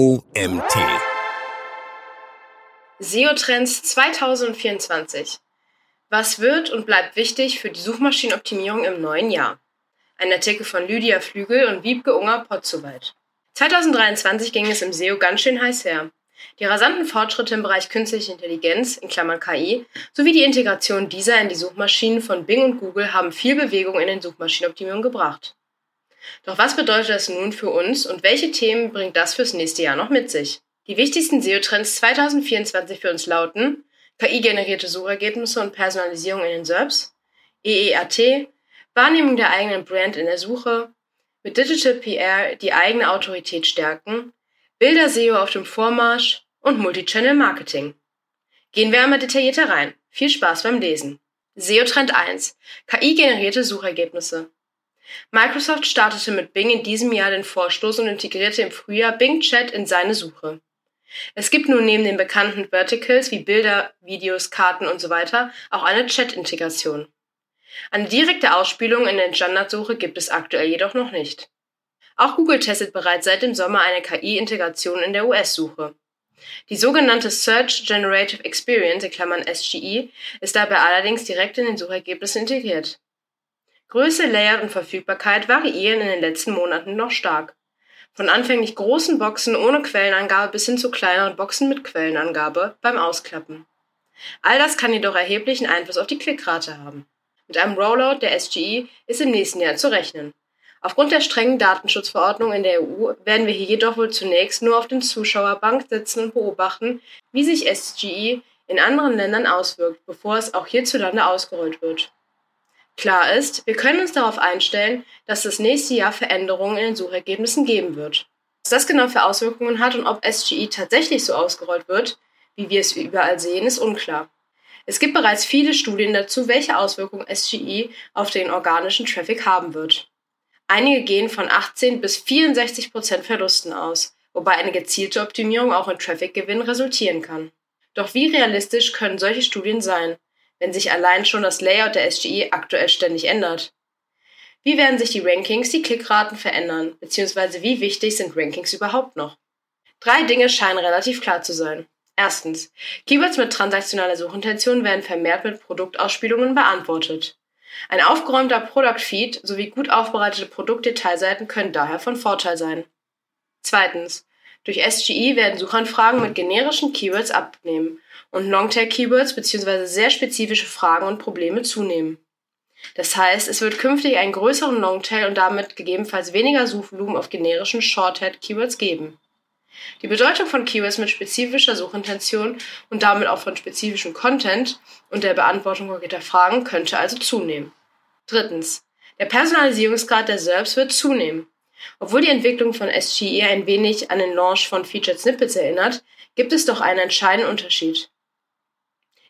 OMT. SEO-Trends 2024. Was wird und bleibt wichtig für die Suchmaschinenoptimierung im neuen Jahr? Ein Artikel von Lydia Flügel und Wiebke Unger Potzowait. 2023 ging es im SEO ganz schön heiß her. Die rasanten Fortschritte im Bereich künstliche Intelligenz in Klammern (KI) sowie die Integration dieser in die Suchmaschinen von Bing und Google haben viel Bewegung in den Suchmaschinenoptimierung gebracht. Doch was bedeutet das nun für uns und welche Themen bringt das fürs nächste Jahr noch mit sich? Die wichtigsten SEO-Trends 2024 für uns lauten KI-generierte Suchergebnisse und Personalisierung in den SERPs, EEAT, Wahrnehmung der eigenen Brand in der Suche, mit Digital PR die eigene Autorität stärken, Bilder-SEO auf dem Vormarsch und Multichannel Marketing. Gehen wir einmal detaillierter rein. Viel Spaß beim Lesen. SEO-Trend 1. KI-generierte Suchergebnisse. Microsoft startete mit Bing in diesem Jahr den Vorstoß und integrierte im Frühjahr Bing Chat in seine Suche. Es gibt nun neben den bekannten Verticals wie Bilder, Videos, Karten und so weiter auch eine Chat-Integration. Eine direkte Ausspielung in der Standardsuche gibt es aktuell jedoch noch nicht. Auch Google testet bereits seit dem Sommer eine KI-Integration in der US-Suche. Die sogenannte Search Generative Experience in Klammern (SGE) ist dabei allerdings direkt in den Suchergebnissen integriert. Größe, Layout und Verfügbarkeit variieren in den letzten Monaten noch stark. Von anfänglich großen Boxen ohne Quellenangabe bis hin zu kleineren Boxen mit Quellenangabe beim Ausklappen. All das kann jedoch erheblichen Einfluss auf die Klickrate haben. Mit einem Rollout der SGE ist im nächsten Jahr zu rechnen. Aufgrund der strengen Datenschutzverordnung in der EU werden wir hier jedoch wohl zunächst nur auf den Zuschauerbank sitzen und beobachten, wie sich SGE in anderen Ländern auswirkt, bevor es auch hierzulande ausgerollt wird. Klar ist, wir können uns darauf einstellen, dass das nächste Jahr Veränderungen in den Suchergebnissen geben wird. Was das genau für Auswirkungen hat und ob SGE tatsächlich so ausgerollt wird, wie wir es überall sehen, ist unklar. Es gibt bereits viele Studien dazu, welche Auswirkungen SGE auf den organischen Traffic haben wird. Einige gehen von 18 bis 64 Prozent Verlusten aus, wobei eine gezielte Optimierung auch in Traffic-Gewinn resultieren kann. Doch wie realistisch können solche Studien sein? Wenn sich allein schon das Layout der SGE aktuell ständig ändert? Wie werden sich die Rankings, die Klickraten verändern, beziehungsweise wie wichtig sind Rankings überhaupt noch? Drei Dinge scheinen relativ klar zu sein. Erstens, Keywords mit transaktionaler Suchintention werden vermehrt mit Produktausspielungen beantwortet. Ein aufgeräumter Product Feed sowie gut aufbereitete Produktdetailseiten können daher von Vorteil sein. Zweitens, durch SGE werden Suchanfragen mit generischen Keywords abnehmen und Longtail-Keywords bzw. sehr spezifische Fragen und Probleme zunehmen. Das heißt, es wird künftig einen größeren Longtail und damit gegebenenfalls weniger Suchvolumen auf generischen Shorthead-Keywords geben. Die Bedeutung von Keywords mit spezifischer Suchintention und damit auch von spezifischem Content und der Beantwortung konkreter Fragen könnte also zunehmen. Drittens. Der Personalisierungsgrad der SERPs wird zunehmen. Obwohl die Entwicklung von SGE ein wenig an den Launch von Featured Snippets erinnert, gibt es doch einen entscheidenden Unterschied.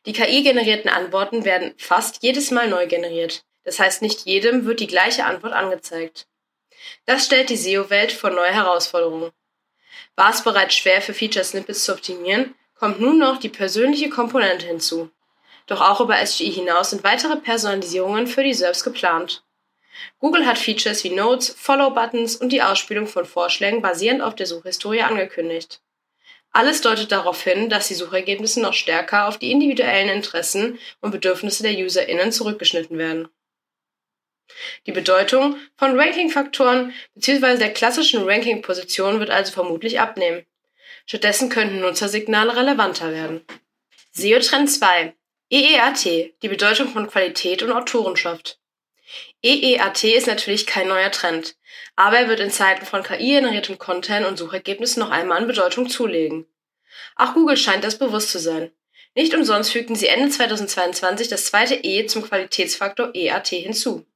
Die KI-generierten Antworten werden fast jedes Mal neu generiert. Das heißt, nicht jedem wird die gleiche Antwort angezeigt. Das stellt die SEO-Welt vor neue Herausforderungen. War es bereits schwer für Feature-Snippets zu optimieren, kommt nun noch die persönliche Komponente hinzu. Doch auch über SGE hinaus sind weitere Personalisierungen für die SERPs geplant. Google hat Features wie Notes, Follow-Buttons und die Ausspielung von Vorschlägen basierend auf der Suchhistorie angekündigt. Alles deutet darauf hin, dass die Suchergebnisse noch stärker auf die individuellen Interessen und Bedürfnisse der UserInnen zurückgeschnitten werden. Die Bedeutung von Ranking-Faktoren bzw. der klassischen Ranking-Position wird also vermutlich abnehmen. Stattdessen könnten Nutzersignale relevanter werden. SEO-Trend 2 EEAT, die Bedeutung von Qualität und Autorenschaft. EEAT ist natürlich kein neuer Trend, aber er wird in Zeiten von KI-generiertem Content und Suchergebnissen noch einmal an Bedeutung zulegen. Auch Google scheint das bewusst zu sein. Nicht umsonst fügten sie Ende 2022 das zweite E zum Qualitätsfaktor EAT hinzu.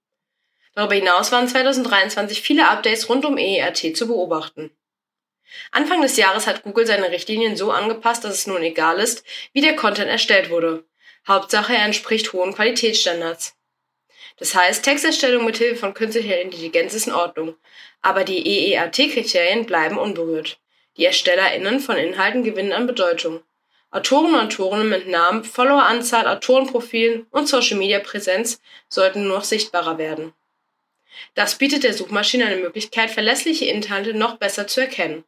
Darüber hinaus waren 2023 viele Updates rund um EEAT zu beobachten. Anfang des Jahres hat Google seine Richtlinien so angepasst, dass es nun egal ist, wie der Content erstellt wurde. Hauptsache, er entspricht hohen Qualitätsstandards. Das heißt, Texterstellung mit Hilfe von künstlicher Intelligenz ist in Ordnung, aber die EEAT-Kriterien bleiben unberührt. Die ErstellerInnen von Inhalten gewinnen an Bedeutung. Autoren und Autorinnen mit Namen, Followeranzahl, Autorenprofilen und Social-Media-Präsenz sollten nur noch sichtbarer werden. Das bietet der Suchmaschine eine Möglichkeit, verlässliche Inhalte noch besser zu erkennen.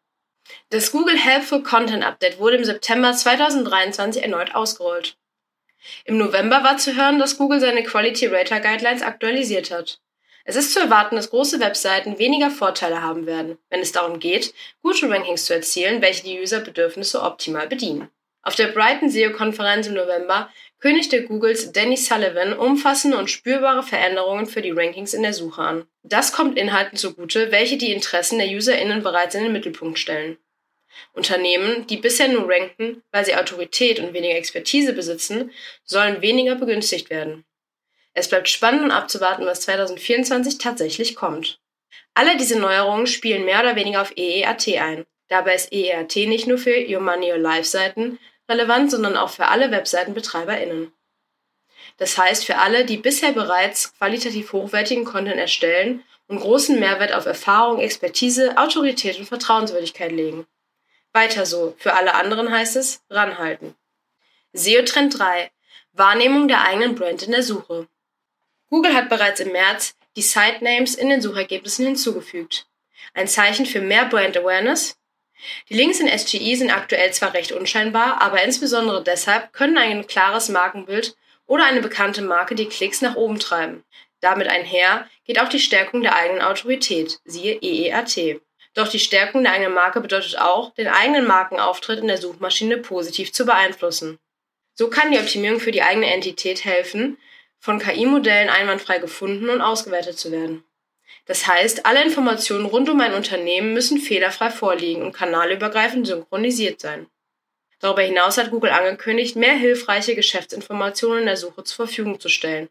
Das Google Helpful Content Update wurde im September 2023 erneut ausgerollt. Im November war zu hören, dass Google seine Quality Rater Guidelines aktualisiert hat. Es ist zu erwarten, dass große Webseiten weniger Vorteile haben werden, wenn es darum geht, gute Rankings zu erzielen, welche die Userbedürfnisse optimal bedienen. Auf der Brighton SEO-Konferenz im November kündigte Googles Danny Sullivan umfassende und spürbare Veränderungen für die Rankings in der Suche an. Das kommt Inhalten zugute, welche die Interessen der UserInnen bereits in den Mittelpunkt stellen. Unternehmen, die bisher nur ranken, weil sie Autorität und weniger Expertise besitzen, sollen weniger begünstigt werden. Es bleibt spannend und abzuwarten, was 2024 tatsächlich kommt. Alle diese Neuerungen spielen mehr oder weniger auf EEAT ein. Dabei ist EEAT nicht nur für Your Money Your Life Seiten relevant, sondern auch für alle WebseitenbetreiberInnen. Das heißt für alle, die bisher bereits qualitativ hochwertigen Content erstellen und großen Mehrwert auf Erfahrung, Expertise, Autorität und Vertrauenswürdigkeit legen. Weiter so, für alle anderen heißt es ranhalten. SEO Trend 3. Wahrnehmung der eigenen Brand in der Suche. Google hat bereits im März die Site Names in den Suchergebnissen hinzugefügt. Ein Zeichen für mehr Brand Awareness? Die Links in SGI sind aktuell zwar recht unscheinbar, aber insbesondere deshalb können ein klares Markenbild oder eine bekannte Marke die Klicks nach oben treiben. Damit einher geht auch die Stärkung der eigenen Autorität, siehe EEAT. Doch die Stärkung der eigenen Marke bedeutet auch, den eigenen Markenauftritt in der Suchmaschine positiv zu beeinflussen. So kann die Optimierung für die eigene Entität helfen, von KI-Modellen einwandfrei gefunden und ausgewertet zu werden. Das heißt, alle Informationen rund um ein Unternehmen müssen fehlerfrei vorliegen und kanalübergreifend synchronisiert sein. Darüber hinaus hat Google angekündigt, mehr hilfreiche Geschäftsinformationen in der Suche zur Verfügung zu stellen.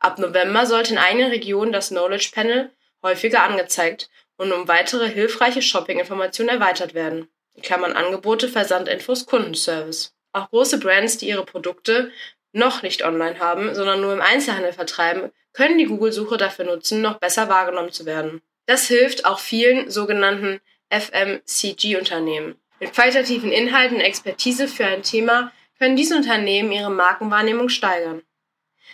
Ab November sollte in einigen Regionen das Knowledge Panel häufiger angezeigt und um weitere hilfreiche Shopping-Informationen erweitert werden. Klammern Angebote, Versandinfos, Kundenservice. Auch große Brands, die ihre Produkte noch nicht online haben, sondern nur im Einzelhandel vertreiben, können die Google-Suche dafür nutzen, noch besser wahrgenommen zu werden. Das hilft auch vielen sogenannten FMCG-Unternehmen. Mit qualitativen Inhalten und Expertise für ein Thema können diese Unternehmen ihre Markenwahrnehmung steigern.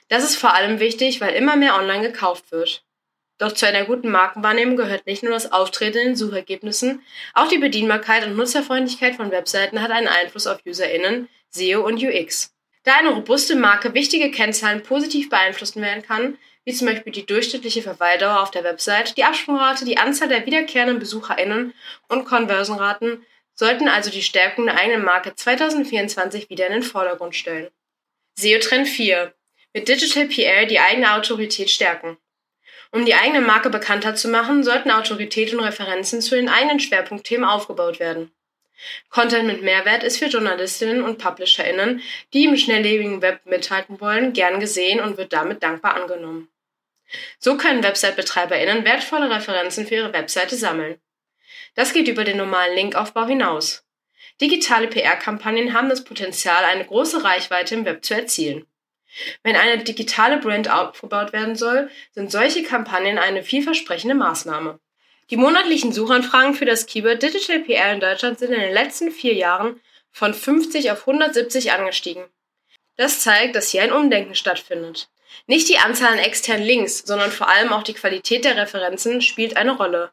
Das ist vor allem wichtig, weil immer mehr online gekauft wird. Doch zu einer guten Markenwahrnehmung gehört nicht nur das Auftreten in den Suchergebnissen, auch die Bedienbarkeit und Nutzerfreundlichkeit von Webseiten hat einen Einfluss auf UserInnen, SEO und UX. Da eine robuste Marke wichtige Kennzahlen positiv beeinflussen werden kann, wie zum Beispiel die durchschnittliche Verweildauer auf der Website, die Absprungrate, die Anzahl der wiederkehrenden BesucherInnen und Conversionraten, sollten also die Stärkung der eigenen Marke 2024 wieder in den Vordergrund stellen. SEO-Trend 4. Mit Digital PR die eigene Autorität stärken. Um die eigene Marke bekannter zu machen, sollten Autorität und Referenzen zu den eigenen Schwerpunktthemen aufgebaut werden. Content mit Mehrwert ist für Journalistinnen und PublisherInnen, die im schnelllebigen Web mithalten wollen, gern gesehen und wird damit dankbar angenommen. So können Website-BetreiberInnen wertvolle Referenzen für ihre Webseite sammeln. Das geht über den normalen Linkaufbau hinaus. Digitale PR-Kampagnen haben das Potenzial, eine große Reichweite im Web zu erzielen. Wenn eine digitale Brand aufgebaut werden soll, sind solche Kampagnen eine vielversprechende Maßnahme. Die monatlichen Suchanfragen für das Keyword Digital PR in Deutschland sind in den letzten vier Jahren von 50 auf 170 angestiegen. Das zeigt, dass hier ein Umdenken stattfindet. Nicht die Anzahl an externen Links, sondern vor allem auch die Qualität der Referenzen spielt eine Rolle.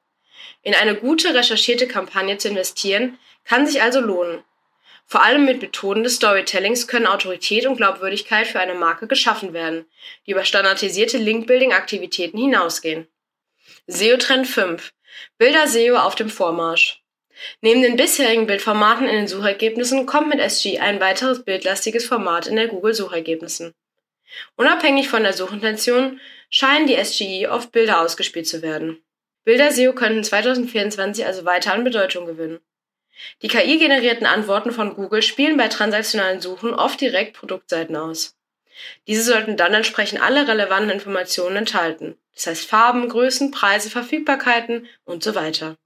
In eine gute recherchierte Kampagne zu investieren, kann sich also lohnen. Vor allem mit Methoden des Storytellings können Autorität und Glaubwürdigkeit für eine Marke geschaffen werden, die über standardisierte Link-Building-Aktivitäten hinausgehen. SEO-Trend 5. Bilder-SEO auf dem Vormarsch. Neben den bisherigen Bildformaten in den Suchergebnissen kommt mit SG ein weiteres bildlastiges Format in der Google-Suchergebnissen. Unabhängig von der Suchintention scheinen die SGI oft Bilder ausgespielt zu werden. Bilder-SEO könnten 2024 also weiter an Bedeutung gewinnen. Die KI-generierten Antworten von Google spielen bei transaktionalen Suchen oft direkt Produktseiten aus. Diese sollten dann entsprechend alle relevanten Informationen enthalten, das heißt Farben, Größen, Preise, Verfügbarkeiten und so weiter.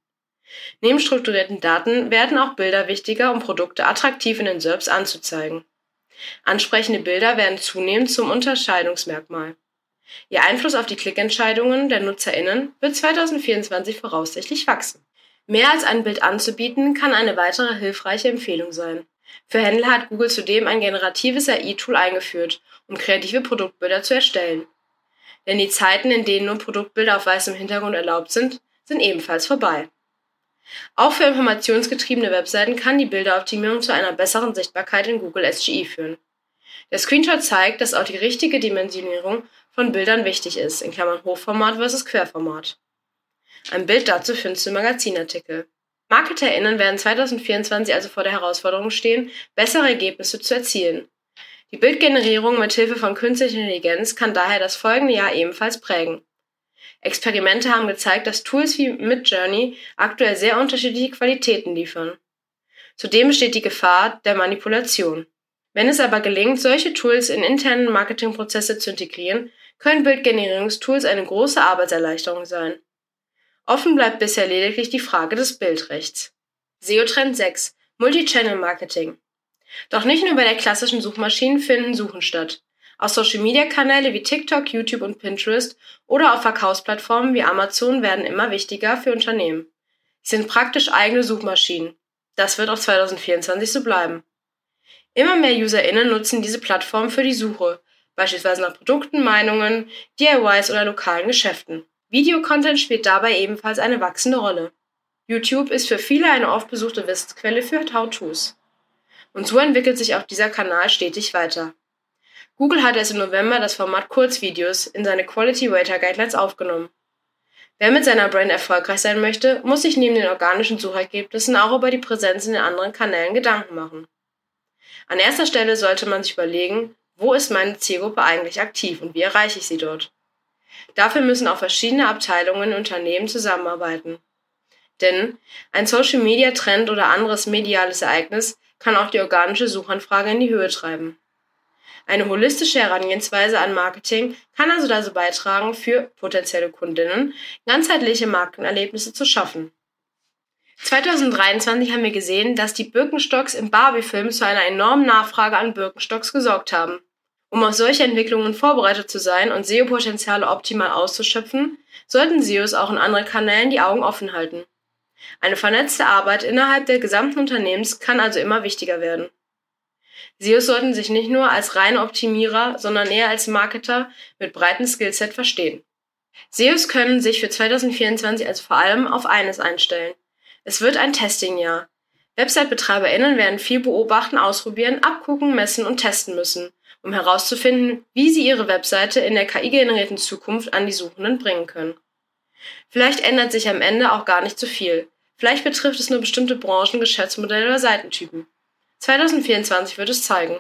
Neben strukturierten Daten werden auch Bilder wichtiger, um Produkte attraktiv in den SERPs anzuzeigen. Ansprechende Bilder werden zunehmend zum Unterscheidungsmerkmal. Ihr Einfluss auf die Klickentscheidungen der NutzerInnen wird 2024 voraussichtlich wachsen. Mehr als ein Bild anzubieten, kann eine weitere hilfreiche Empfehlung sein. Für Händler hat Google zudem ein generatives AI-Tool eingeführt, um kreative Produktbilder zu erstellen. Denn die Zeiten, in denen nur Produktbilder auf weißem Hintergrund erlaubt sind, sind ebenfalls vorbei. Auch für informationsgetriebene Webseiten kann die Bilderoptimierung zu einer besseren Sichtbarkeit in Google SGI führen. Der Screenshot zeigt, dass auch die richtige Dimensionierung von Bildern wichtig ist, in Klammern Hochformat versus Querformat. Ein Bild dazu findest du im Magazinartikel. MarketerInnen werden 2024 also vor der Herausforderung stehen, bessere Ergebnisse zu erzielen. Die Bildgenerierung mit Hilfe von künstlicher Intelligenz kann daher das folgende Jahr ebenfalls prägen. Experimente haben gezeigt, dass Tools wie Midjourney aktuell sehr unterschiedliche Qualitäten liefern. Zudem besteht die Gefahr der Manipulation. Wenn es aber gelingt, solche Tools in internen Marketingprozesse zu integrieren, können Bildgenerierungstools eine große Arbeitserleichterung sein. Offen bleibt bisher lediglich die Frage des Bildrechts. SEO-Trend 6 Multichannel Marketing Doch nicht nur bei der klassischen Suchmaschinen finden Suchen statt. Auch Social-Media-Kanäle wie TikTok, YouTube und Pinterest oder auch Verkaufsplattformen wie Amazon werden immer wichtiger für Unternehmen. Sie sind praktisch eigene Suchmaschinen. Das wird auch 2024 so bleiben. Immer mehr UserInnen nutzen diese Plattformen für die Suche, beispielsweise nach Produkten, Meinungen, DIYs oder lokalen Geschäften. Videocontent spielt dabei ebenfalls eine wachsende Rolle. YouTube ist für viele eine oft besuchte Wissensquelle für How-Tos. Und so entwickelt sich auch dieser Kanal stetig weiter. Google hat erst im November das Format Kurzvideos in seine Quality Rater Guidelines aufgenommen. Wer mit seiner Brand erfolgreich sein möchte, muss sich neben den organischen Suchergebnissen auch über die Präsenz in den anderen Kanälen Gedanken machen. An erster Stelle sollte man sich überlegen, wo ist meine Zielgruppe eigentlich aktiv und wie erreiche ich sie dort? Dafür müssen auch verschiedene Abteilungen und Unternehmen zusammenarbeiten. Denn ein Social-Media-Trend oder anderes mediales Ereignis kann auch die organische Suchanfrage in die Höhe treiben. Eine holistische Herangehensweise an Marketing kann also dazu beitragen, für potenzielle Kundinnen ganzheitliche Markenerlebnisse zu schaffen. 2023 haben wir gesehen, dass die Birkenstocks im Barbie-Film zu einer enormen Nachfrage an Birkenstocks gesorgt haben. Um auf solche Entwicklungen vorbereitet zu sein und SEO-Potenziale optimal auszuschöpfen, sollten SEOs auch in anderen Kanälen die Augen offen halten. Eine vernetzte Arbeit innerhalb der gesamten Unternehmens kann also immer wichtiger werden. SEOs sollten sich nicht nur als reine Optimierer, sondern eher als Marketer mit breitem Skillset verstehen. SEOs können sich für 2024 also vor allem auf eines einstellen. Es wird ein Testingjahr. Website-BetreiberInnen werden viel beobachten, ausprobieren, abgucken, messen und testen müssen um herauszufinden, wie sie ihre Webseite in der KI-generierten Zukunft an die Suchenden bringen können. Vielleicht ändert sich am Ende auch gar nicht so viel. Vielleicht betrifft es nur bestimmte Branchen, Geschäftsmodelle oder Seitentypen. 2024 wird es zeigen.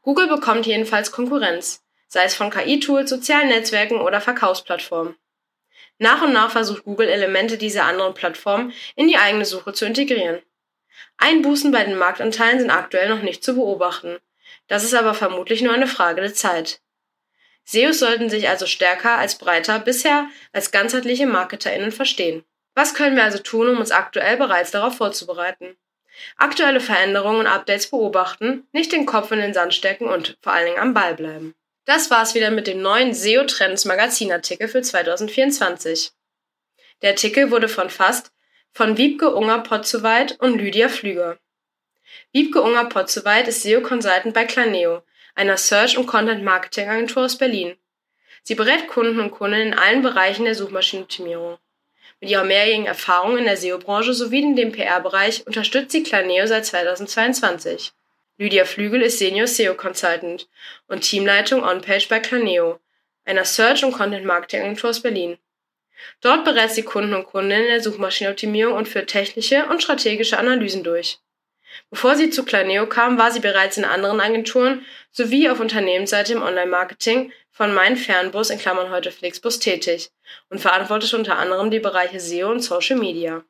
Google bekommt jedenfalls Konkurrenz, sei es von KI-Tools, sozialen Netzwerken oder Verkaufsplattformen. Nach und nach versucht Google Elemente dieser anderen Plattformen in die eigene Suche zu integrieren. Einbußen bei den Marktanteilen sind aktuell noch nicht zu beobachten. Das ist aber vermutlich nur eine Frage der Zeit. SEOs sollten sich also stärker als breiter bisher als ganzheitliche MarketerInnen verstehen. Was können wir also tun, um uns aktuell bereits darauf vorzubereiten? Aktuelle Veränderungen und Updates beobachten, nicht den Kopf in den Sand stecken und vor allen Dingen am Ball bleiben. Das war's wieder mit dem neuen SEO Trends Magazinartikel für 2024. Der Artikel wurde von Fast von Wiebke Unger-Potzowait und Lydia Flüger. Wiebke Unger-Potzowait ist SEO-Consultant bei Planeo, einer Search- und Content-Marketing-Agentur aus Berlin. Sie berät Kunden und Kundinnen in allen Bereichen der Suchmaschinenoptimierung. Mit ihrer mehrjährigen Erfahrung in der SEO-Branche sowie in dem PR-Bereich unterstützt sie Planeo seit 2022. Lydia Flügel ist Senior SEO Consultant und Teamleitung On-Page bei Planeo, einer Search- und Content-Marketing-Agentur aus Berlin. Dort berät sie Kunden und Kundinnen in der Suchmaschinenoptimierung und führt technische und strategische Analysen durch. Bevor sie zu Planeo kam, war sie bereits in anderen Agenturen sowie auf Unternehmensseite im Online-Marketing von Mein Fernbus in Klammern heute Flixbus tätig und verantwortete unter anderem die Bereiche SEO und Social Media.